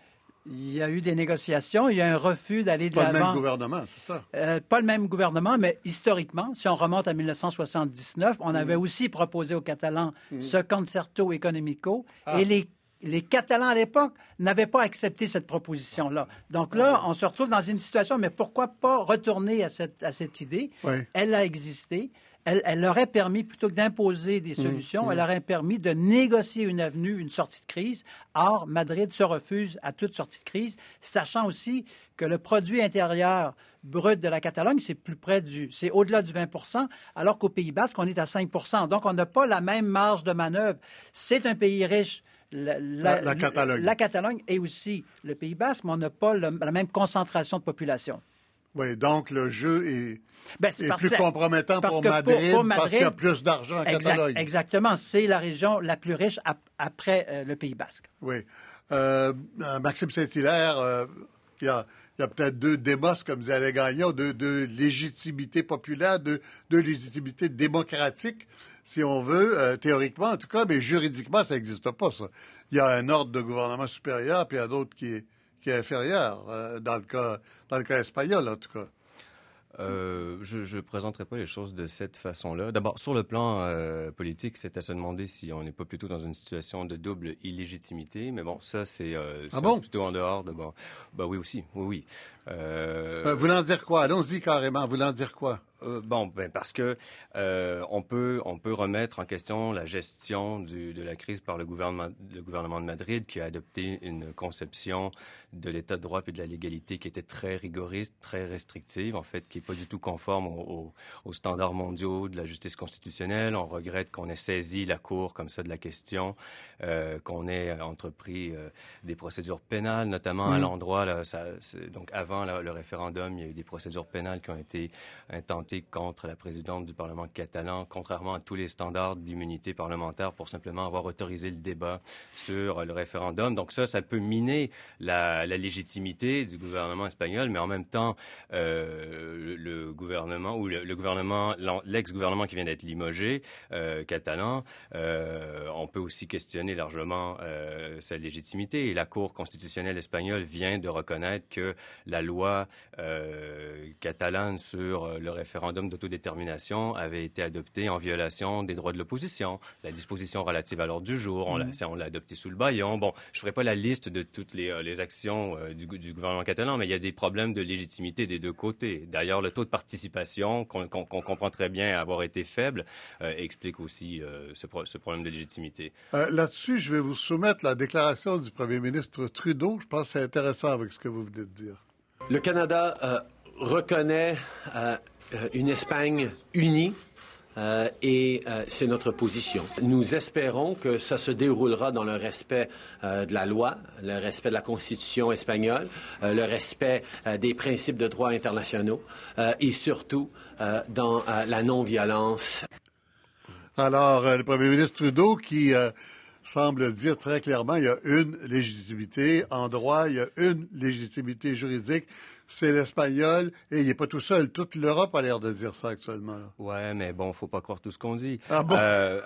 Il y a eu des négociations, il y a un refus d'aller de l'avant. Pas le même gouvernement, c'est ça? Euh, pas le même gouvernement, mais historiquement, si on remonte à 1979, on avait mm. aussi proposé aux Catalans mm. ce concerto economico ah. et les les Catalans à l'époque n'avaient pas accepté cette proposition-là. Donc là, on se retrouve dans une situation, mais pourquoi pas retourner à cette, à cette idée? Elle a existé. Elle, elle, aurait permis, plutôt que d'imposer des mmh, solutions, elle mmh. aurait permis de négocier une avenue, une sortie de crise. Or, Madrid se refuse à toute sortie de crise, sachant aussi que le produit intérieur brut de la Catalogne, c'est plus près du, c'est au-delà du 20% alors qu'au Pays Basque, on est à 5% Donc, on n'a pas la même marge de manœuvre. C'est un pays riche la, Catalogne. La Catalogne et aussi le Pays Basque, mais on n'a pas la même concentration de population. Oui, donc le jeu est, ben, plus compromettant pour Madrid, parce qu'il y a plus d'argent en Catalogne. Exactement, c'est la région la plus riche après euh, le Pays Basque. Oui. Euh, euh, Maxime Saint-Hilaire, il y a, peut-être deux débats, comme disait Gagnon, deux, deux légitimités populaires, deux, deux légitimités démocratiques si on veut, euh, théoriquement en tout cas, mais juridiquement, ça n'existe pas, ça. Il y a un ordre de gouvernement supérieur, puis il y a d'autres qui est, qui est inférieur, euh, dans, le cas, dans le cas espagnol, en tout cas. Euh, je ne présenterai pas les choses de cette façon-là. D'abord, sur le plan euh, politique, c'est à se demander si on n'est pas plutôt dans une situation de double illégitimité. Mais bon, ça, c'est euh, ah bon? plutôt en dehors de... Bon, bah oui aussi, oui, oui. Voulant dire quoi? Allons-y carrément. Voulant dire quoi? Euh, bon, ben parce que euh, on peut on peut remettre en question la gestion du, de la crise par le gouvernement le gouvernement de Madrid qui a adopté une conception de l'état de droit et de la légalité qui était très rigoriste, très restrictive, en fait, qui est pas du tout conforme aux, aux standards mondiaux de la justice constitutionnelle. On regrette qu'on ait saisi la Cour comme ça de la question, euh, qu'on ait entrepris des procédures pénales, notamment à l'endroit donc avant le référendum, il y a eu des procédures pénales qui ont été intentées contre la présidente du Parlement catalan, contrairement à tous les standards d'immunité parlementaire pour simplement avoir autorisé le débat sur le référendum. Donc ça, ça peut miner la, légitimité du gouvernement espagnol, mais en même temps, euh, le, gouvernement ou le, gouvernement, l'ex-gouvernement qui vient d'être limogé, euh, catalan, euh, on peut aussi questionner largement sa légitimité. Et la Cour constitutionnelle espagnole vient de reconnaître que la loi catalane sur le référendum référendum d'autodétermination avait été adopté en violation des droits de l'opposition. La disposition relative à l'ordre du jour, on l'a mm. adopté sous le baillon. Bon, je ne ferai pas la liste de toutes les, euh, les actions euh, du, du, gouvernement catalan, mais il y a des problèmes de légitimité des deux côtés. D'ailleurs, le taux de participation, qu'on comprend très bien avoir été faible, euh, explique aussi ce, ce, problème de légitimité. Là-dessus, je vais vous soumettre la déclaration du premier ministre Trudeau. Je pense que c'est intéressant avec ce que vous venez de dire. Le Canada reconnaît euh, une Espagne unie. Euh, et euh, c'est notre position. Nous espérons que ça se déroulera dans le respect de la loi, le respect de la Constitution espagnole, le respect des principes de droit internationaux et surtout dans la non-violence. Alors, le Premier ministre Trudeau qui semble dire très clairement il y a une légitimité en droit, il y a une légitimité juridique c'est l'espagnol, et il n'est pas tout seul. Toute l'Europe a l'air de dire ça actuellement. Ouais, mais bon, faut pas croire tout ce qu'on dit. Ah bon? Euh,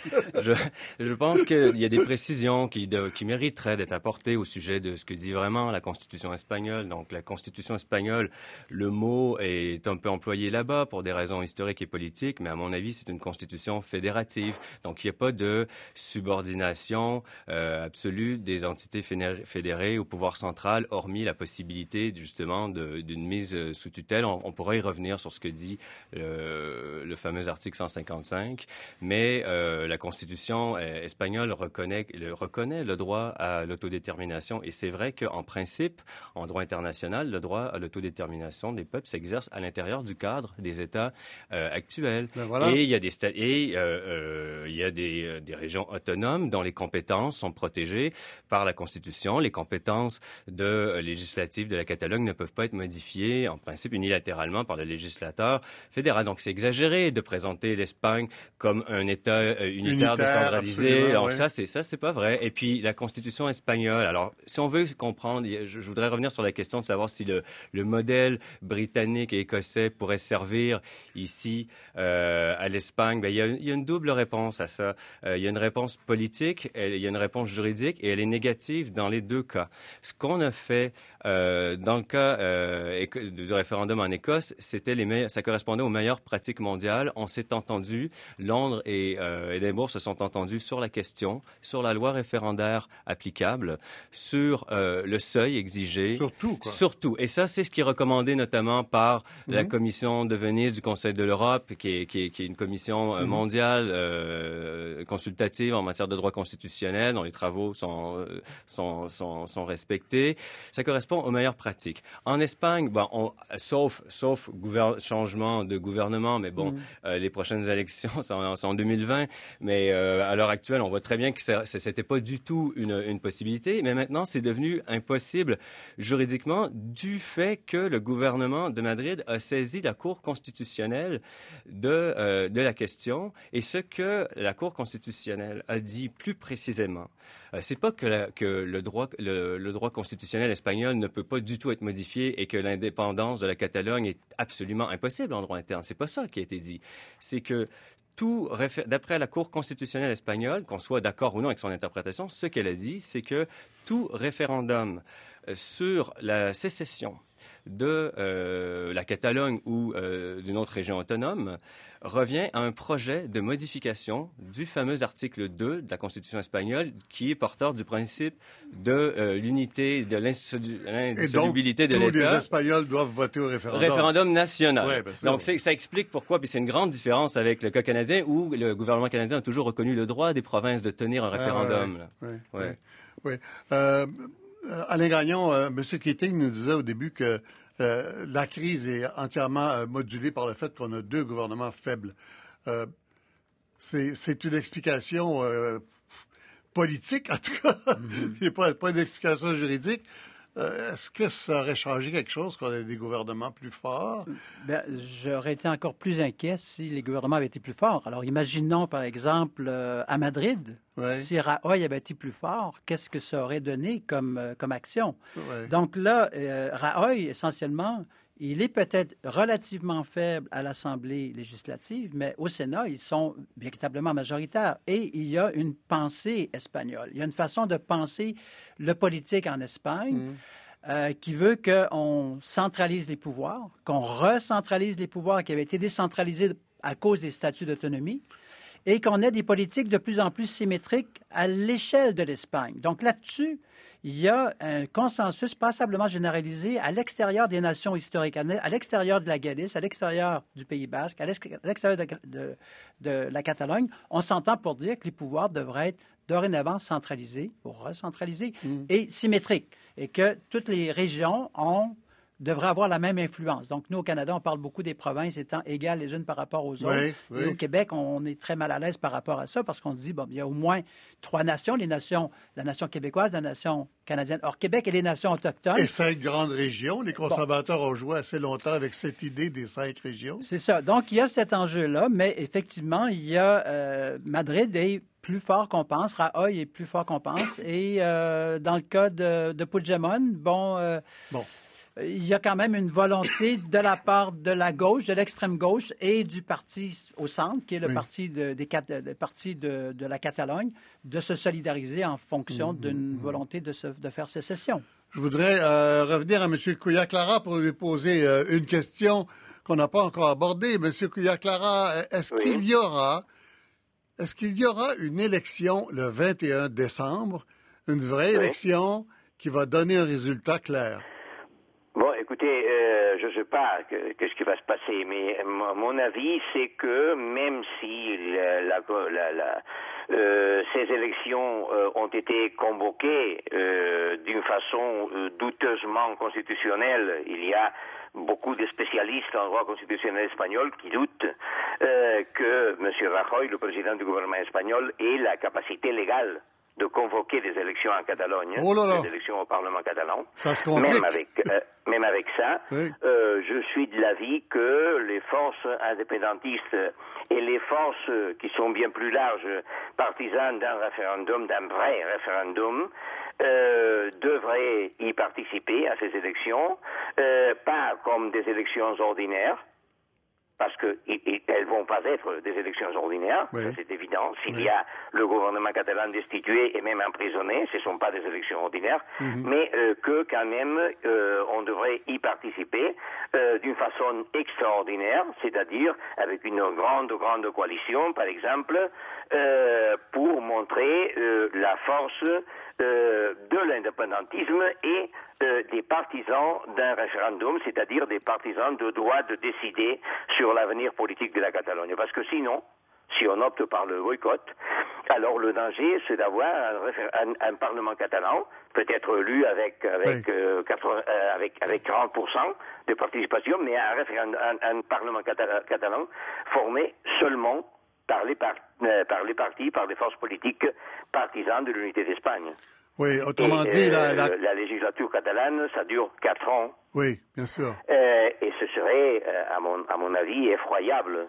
je, je, pense qu'il y a des précisions qui, de, qui mériteraient d'être apportées au sujet de ce que dit vraiment la Constitution espagnole. Donc, la Constitution espagnole, le mot est un peu employé là-bas pour des raisons historiques et politiques, mais à mon avis, c'est une Constitution fédérative. Donc, il n'y a pas de subordination euh, absolue des entités fédérées au pouvoir central, hormis la possibilité, justement, d'une mise euh, sous tutelle. On, on, pourrait y revenir sur ce que dit euh, le fameux article 155, mais euh, la Constitution espagnole reconnaît le, reconnaît le droit à l'autodétermination et c'est vrai qu'en principe, en droit international, le droit à l'autodétermination des peuples s'exerce à l'intérieur du cadre des États euh, actuels. Ben voilà. Et il y a des et il y a des, des régions autonomes dont les compétences sont protégées par la Constitution. Les compétences de législatives de la Catalogne ne peuvent pas être modifiées en principe unilatéralement par le législateur fédéral. Donc c'est exagéré de présenter l'Espagne comme un État euh, unitaire, Unitaire, décentralisé. Alors ça, c'est ça, c'est pas vrai. Et puis la Constitution espagnole. Alors, si on veut comprendre, je, je voudrais revenir sur la question de savoir si le, le modèle britannique et écossais pourrait servir ici euh, à l'Espagne. Ben, il, y a, il y a une double réponse à ça. Euh, il y a une réponse politique, il y a une réponse juridique, et elle est négative dans les deux cas. Ce qu'on a fait dans le cas euh, du référendum en Écosse, c'était les meilleurs, ça correspondait aux meilleures pratiques mondiales. On s'est entendu, Londres et euh, Édimbourg se sont entendus sur la question, sur la loi référendaire applicable, sur euh, le seuil exigé. Surtout, quoi. Surtout. Et ça, c'est ce qui est recommandé notamment par la Mhm. Commission de Venise du Conseil de l'Europe, qui est, qui, est, qui est une commission euh, Mhm. mondiale euh, consultative en matière de droit constitutionnel, dont les travaux sont, sont, sont, sont respectés. Ça correspond aux meilleures pratiques. En Espagne, bon, on, sauf, changement de gouvernement, mais bon, Mhm. euh, les prochaines élections, c'est en, c'est en 2020, mais euh, à l'heure actuelle, on voit très bien que ça- c'était pas du tout une, une possibilité, mais maintenant, c'est devenu impossible juridiquement du fait que le gouvernement de Madrid a saisi la Cour constitutionnelle de, euh, de la question et ce que la Cour constitutionnelle a dit plus précisément, euh, c'est pas que, la- que le, droit, le, le droit constitutionnel espagnol ne peut pas du tout être modifié et que l'indépendance de la Catalogne est absolument impossible en droit interne. C'est pas ça qui a été dit. C'est que tout, d'après la Cour constitutionnelle espagnole, qu'on soit d'accord ou non avec son interprétation, ce qu'elle a dit, c'est que tout référendum euh, sur la sécession de euh, la Catalogne ou euh, d'une autre région autonome revient à un projet de modification du fameux article 2 de la Constitution espagnole qui est porteur du principe de euh, l'unité, de l'indissolubilité de tous les l'État. Espagnols doivent voter au référendum. Référendum national. Ouais. Donc, ça explique pourquoi, puis c'est une grande différence avec le cas canadien où le gouvernement canadien a toujours reconnu le droit des provinces de tenir un Ah, référendum. ouais, Ouais. euh, Alain Gagnon, euh, M. Keating nous disait au début que euh, la crise est entièrement euh, modulée par le fait qu'on a deux gouvernements faibles. Euh, c'est c'est une explication euh, politique, en tout cas. Il n'y a pas, pas d'explication juridique. Euh, Est-ce que ça aurait changé quelque chose qu'on ait des gouvernements plus forts? Ben, J'aurais été encore plus inquiet si les gouvernements avaient été plus forts. Alors, imaginons, par exemple, euh, à Madrid, si Rajoy avait été plus fort, qu'est-ce que ça aurait donné comme, euh, comme action? Donc là, euh, Rajoy, essentiellement, il est peut-être relativement faible à l'Assemblée législative, mais au Sénat, ils sont véritablement majoritaires. Et il y a une pensée espagnole. Il y a une façon de penser le politique en Espagne euh, qui veut qu'on centralise les pouvoirs, qu'on recentralise les pouvoirs qui avaient été décentralisés à cause des statuts d'autonomie et qu'on ait des politiques de plus en plus symétriques à l'échelle de l'Espagne. Donc là-dessus, il y a un consensus passablement généralisé à l'extérieur des nations historiques, à l'extérieur de la Galice, à l'extérieur du Pays basque, à l'ex- à l'extérieur de, de- de la Catalogne. On s'entend pour dire que les pouvoirs devraient être dorénavant centralisés ou recentralisés et symétriques, et que toutes les régions ont devraient avoir la même influence. Donc, nous, au Canada, on parle beaucoup des provinces étant égales les unes par rapport aux autres. Oui, Et au Québec, on est très mal à l'aise par rapport à ça parce qu'on se dit, bon, il y a au moins trois nations, les nations, la nation québécoise, la nation canadienne hors Québec et les nations autochtones. Et cinq grandes régions. Les conservateurs ont joué assez longtemps avec cette idée des cinq régions. C'est ça. Donc, il y a cet enjeu-là, mais effectivement, il y a euh, Madrid est plus fort qu'on pense, Rajoy est plus fort qu'on pense. Et euh, dans le cas de, de Puigdemont, bon, euh, Bon. Il y a quand même une volonté de la part de la gauche, de l'extrême gauche et du parti au centre, qui est le parti, de, des, le parti de, de, la Catalogne, de se solidariser en fonction mmh, d'une mmh. volonté de, se, de, faire sécession. Je voudrais euh, revenir à M. Couillard-Clara pour lui poser euh, une question qu'on n'a pas encore abordée. M. Couillard-Clara, est-ce qu'il y aura est-ce qu'il y aura une élection le 21 décembre, une vraie élection qui va donner un résultat clair? Écoutez, euh, je ne sais pas qu'est-ce qui va se passer, mais mon avis, c'est que même si la, euh, ces élections euh, ont été convoquées d'une façon douteusement constitutionnelle, il y a beaucoup de spécialistes en droit constitutionnel espagnol qui doutent que M. Rajoy, le président du gouvernement espagnol, ait la capacité légale de convoquer des élections en Catalogne, oh des élections au Parlement catalan. Ça se même avec euh, même avec ça, euh, je suis de l'avis que les forces indépendantistes et les forces qui sont bien plus larges, partisanes d'un référendum, d'un vrai référendum, euh, devraient y participer à ces élections, euh, pas comme des élections ordinaires, parce qu'elles vont pas être des élections ordinaires, c'est évident. S'il y a le gouvernement catalan destitué et même emprisonné, ce ne sont pas des élections ordinaires, mhm. mais euh, que quand même euh, on devrait y participer euh, d'une façon extraordinaire, c'est-à-dire avec une grande, grande coalition, par exemple, pour montrer la force de l'indépendantisme et euh, des partisans d'un référendum, c'est-à-dire des partisans de droit de décider sur l'avenir politique de la Catalogne. Parce que sinon, si on opte par le boycott, alors le danger, c'est d'avoir un, Parlement catalan, peut-être élu avec avec, euh, euh, avec, avec 40% de participation, mais un, Parlement catalan formé seulement par les, par les partis, par les forces politiques partisans de l'unité d'Espagne. Oui, autrement dit, la, la... législature catalane, ça dure quatre ans. Oui, bien sûr. Euh, et ce serait, euh, à, mon, à mon avis, effroyable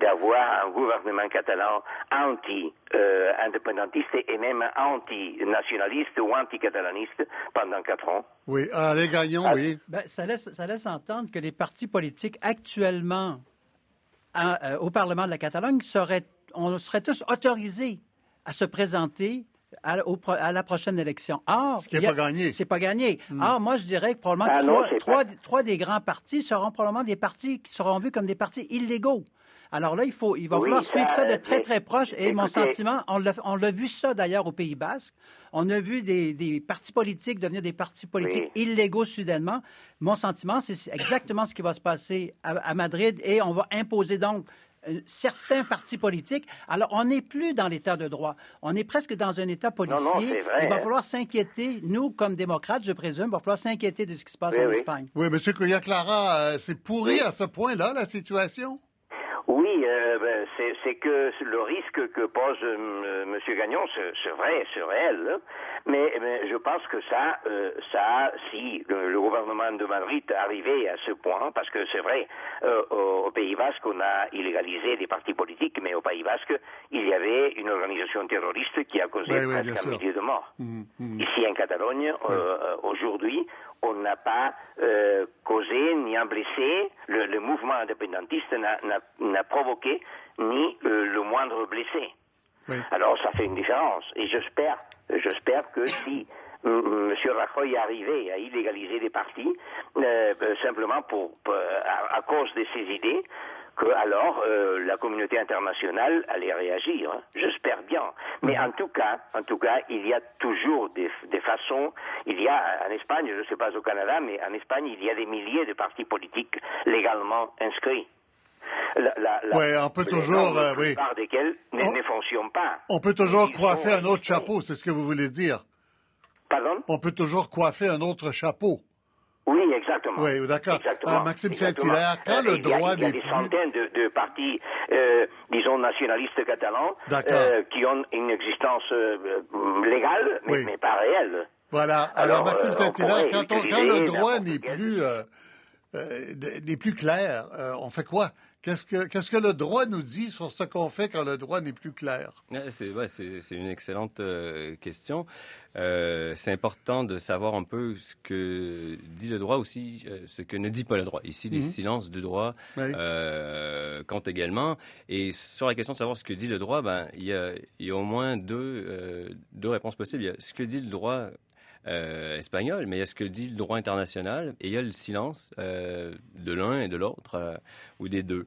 d'avoir un gouvernement catalan anti-indépendantiste euh, et même anti-nationaliste ou anti-catalaniste pendant quatre ans. Oui, allez, gagnons, ah, oui. Ben, ça, laisse, ça laisse entendre que les partis politiques actuellement au Parlement de la Catalogne seraient, on serait tous autorisés à se présenter à, la prochaine élection. Or, Ce qui n'est pas gagné. C'est pas gagné. Hmm. Or, moi, je dirais que probablement ah trois, trois, des grands partis seront probablement des partis qui seront vus comme des partis illégaux. Alors là, il, faut, il va falloir suivre ça de très, très proche. Et mon sentiment, on l'a vu ça d'ailleurs au Pays Basque. On a vu des, des partis politiques devenir des partis politiques illégaux soudainement. Mon sentiment, c'est exactement ce qui va se passer à Madrid et on va imposer donc euh, certains partis politiques. Alors, on n'est plus dans l'état de droit. On est presque dans un état policier. il va falloir s'inquiéter, nous, comme démocrates, je présume, il va falloir s'inquiéter de ce qui se passe en Espagne. Oui, M. Couillard-Clara, euh, c'est pourri à ce point-là, la situation? Euh, ben, c'est que le risque que pose euh, M. Gagnon, c'est vrai, c'est réel. Hein. Mais, je pense que ça, euh, ça, si le, gouvernement de Madrid arrivait à ce point, parce que c'est vrai, au, Pays Basque, on a illégalisé des partis politiques, mais au Pays Basque, il y avait une organisation terroriste qui a causé presque un millier de morts. Mmh, mmh. Ici en Catalogne, aujourd'hui, on n'a pas euh, causé ni un blessé. Le, mouvement indépendantiste n'a provoqué ni euh, le moindre blessé. Alors ça fait une différence. Et j'espère, j'espère que si M. Rajoy arrivait à illégaliser des partis, euh, simplement pour, à, cause de ses idées, que alors euh, la communauté internationale allait réagir. Hein. J'espère bien. Mais en tout cas, en tout cas, il y a toujours des, des façons. Il y a en Espagne, je ne sais pas au Canada, mais en Espagne, il y a des milliers de partis politiques légalement inscrits. oui, on peut toujours, la euh, plupart desquels ne, fonctionnent pas. On peut toujours coiffer un autre chapeau, c'est ce que vous voulez dire. Pardon? On peut toujours coiffer un autre chapeau. Oui, exactement. Oui, d'accord. Ah, Maxime Saint-Hilaire, quand le droit des... Il y a, des centaines de, partis, euh, disons, nationalistes catalans euh, qui ont une existence euh, légale, mais, pas réelle. Voilà. Alors, Maxime Saint-Hilaire, quand, quand, le droit n'est plus, n'est plus clair, on fait quoi? Qu'est-ce que, qu'est-ce que le droit nous dit sur ce qu'on fait quand le droit n'est plus clair? C'est ouais, une excellente euh, question. Euh, c'est important de savoir un peu ce que dit le droit aussi, euh, ce que ne dit pas le droit. Ici, les mhm. silences du droit comptent également. Et sur la question de savoir ce que dit le droit, ben, il y a, il y a au moins deux, deux réponses possibles. Il y a ce que dit le droit espagnol, mais il y a ce que dit le droit international et il y a le silence de l'un et de l'autre ou des deux.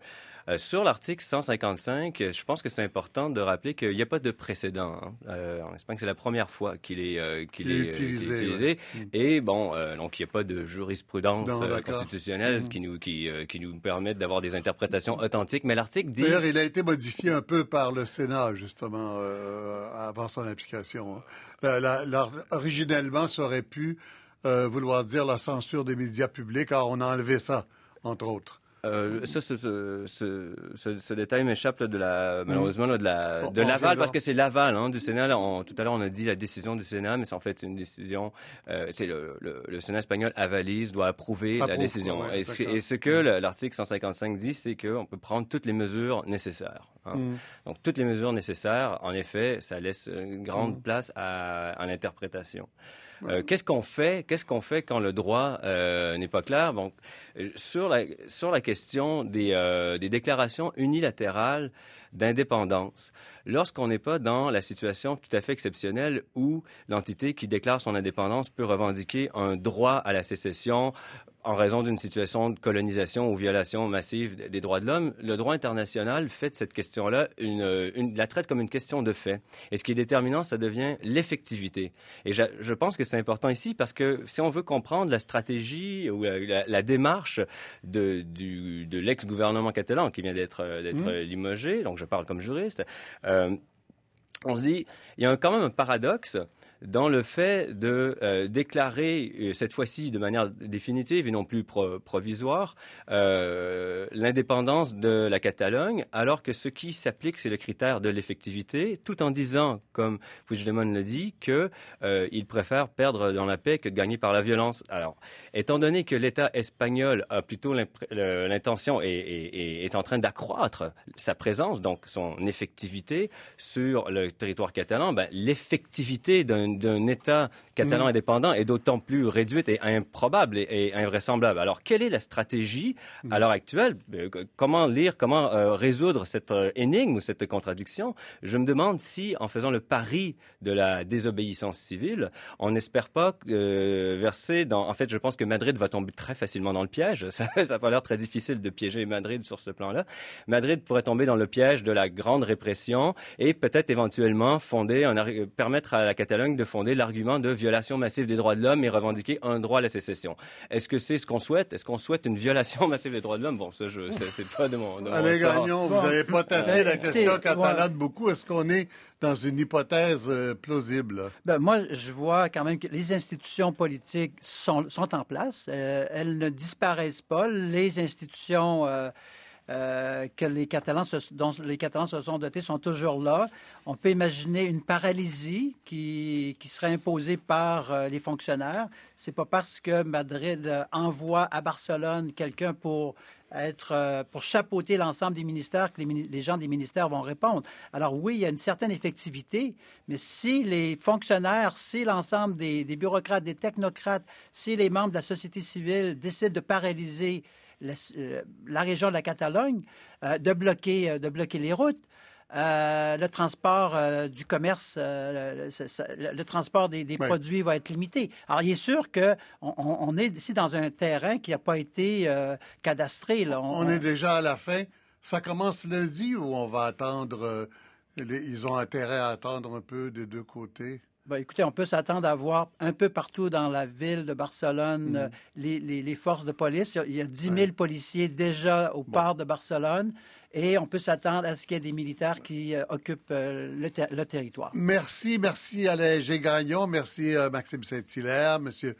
Euh, sur l'article 155, je pense que c'est important de rappeler qu'il n'y a pas de précédent. Hein. Euh, en Espagne, c'est la première fois qu'il est, euh, qu'il est, utilisé. Et bon, donc il n'y a pas de jurisprudence constitutionnelle mm. qui nous qui, qui nous permette d'avoir des interprétations authentiques. Mais l'article dit. D'ailleurs, il a été modifié un peu par le Sénat justement avant son application. Hein. originellement, ça aurait pu vouloir dire la censure des médias publics. Alors, on a enlevé ça, entre autres. Euh, ça, ce, ce, ce, détail m'échappe de la malheureusement de la de l'aval parce que c'est l'aval hein, du Sénat. tout à l'heure, on a dit la décision du Sénat, mais c'est en fait une décision. Euh, c'est le, le, Sénat espagnol avalise, doit approuver la décision. et, ce, que l'article 155 dit, c'est qu'on peut prendre toutes les mesures nécessaires. Hein. Mm. Donc toutes les mesures nécessaires, en effet, ça laisse une grande mm. place à, à l'interprétation. Euh, qu'est-ce qu'on fait Qu'est-ce qu'on fait quand le droit euh, n'est pas clair? Bon, euh, sur la sur la question des, des déclarations unilatérales d'indépendance, lorsqu'on n'est pas dans la situation tout à fait exceptionnelle où l'entité qui déclare son indépendance peut revendiquer un droit à la sécession en raison d'une situation de colonisation ou violation massive des droits de l'homme, le droit international fait de cette question-là une, la traite comme une question de fait. Et ce qui est déterminant, ça devient l'effectivité. Et je, pense que c'est important ici parce que si on veut comprendre la stratégie ou la, démarche de, de l'ex-gouvernement catalan qui vient d'être mmh. limogé, donc je parle comme juriste, euh, on se dit, il y a quand même un paradoxe dans le fait de euh, déclarer, euh, cette fois-ci de manière définitive et non plus provisoire, euh, l'indépendance de la Catalogne, alors que ce qui s'applique, c'est le critère de l'effectivité, tout en disant, comme Puigdemont le dit, qu'il préfère perdre dans la paix que de gagner par la violence. Alors, étant donné que l'État espagnol a plutôt l'intention et, est en train d'accroître sa présence, donc son effectivité sur le territoire catalan, ben, l'effectivité d'un d'un État catalan mm. indépendant est d'autant plus réduite et improbable et, invraisemblable. Alors, quelle est la stratégie à mm. l'heure actuelle? Euh, Comment lire, comment euh, résoudre cette euh, énigme ou cette contradiction? Je me demande si, en faisant le pari de la désobéissance civile, on n'espère pas verser dans... En fait, je pense que Madrid va tomber très facilement dans le piège. Ça, ça a pas l'air très difficile de piéger Madrid sur ce plan-là. Madrid pourrait tomber dans le piège de la grande répression et peut-être éventuellement fonder, permettre à la Catalogne de fonder l'argument de violation massive des droits de l'homme et revendiquer un droit à la sécession. Est-ce que c'est ce qu'on souhaite? Est-ce qu'on souhaite une violation massive des droits de l'homme? Bon, ça, je, c'est, pas de mon, de Allez, Gagnon, vous n'avez pas tassé la question catalane beaucoup. Est-ce qu'on est dans une hypothèse euh, plausible? Ben, moi, je vois quand même que les institutions politiques sont, sont en place. Euh, elles ne disparaissent pas. Les institutions... Euh, euh, que les Catalans dont les Catalans se sont dotés sont toujours là. On peut imaginer une paralysie qui, qui serait imposée par euh, les fonctionnaires. C'est pas parce que Madrid envoie à Barcelone quelqu'un pour être euh, pour chapeauter l'ensemble des ministères que les, gens des ministères vont répondre. Alors oui, il y a une certaine effectivité, mais si les fonctionnaires, si l'ensemble des, des bureaucrates, des technocrates, si les membres de la société civile décident de paralyser euh, la, région de la Catalogne euh, de, bloquer, euh, de bloquer les routes. le transport du commerce, le, transport des, produits va être limité. Alors, il est sûr qu'on on, est ici dans un terrain qui n'a pas été cadastré. On, est déjà à la fin. Ça commence lundi ou on va attendre, ils ont intérêt à attendre un peu des deux côtés? Ben, écoutez, on peut s'attendre à voir un peu partout dans la ville de Barcelone mm. euh, les, forces de police. Il y a 10 000 policiers déjà au port de Barcelone. Et on peut s'attendre à ce qu'il y ait des militaires qui euh, occupent euh, le, territoire. Merci, merci Alain Gagnon, merci Maxime Saint-Hilaire, Monsieur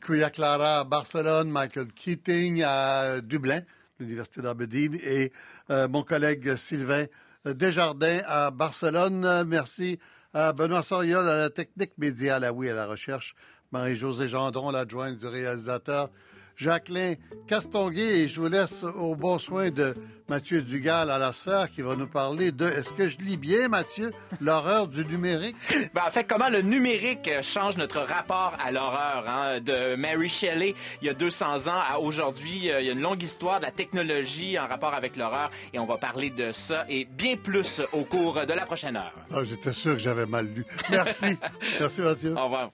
Cuya Clara à Barcelone, Michael Keating à Dublin, l'Université d'Aberdeen, et mon collègue Sylvain Desjardins à Barcelone. Merci Benoît Soriol à la technique média, à la oui, à la recherche. Marie-Josée Gendron, l'adjointe du réalisateur. Jacqueline Castonguay et je vous laisse au bon soin de Mathieu Dugal à la sphère qui va nous parler de, est-ce que je lis bien Mathieu, l'horreur du numérique? Ben, en fait, comment le numérique change notre rapport à l'horreur. Hein? De Mary Shelley, il y a 200 ans à aujourd'hui, euh, il y a une longue histoire de la technologie en rapport avec l'horreur et on va parler de ça et bien plus au cours de la prochaine heure. Ah, J'étais sûr que j'avais mal lu. Merci. Merci Mathieu. Au revoir.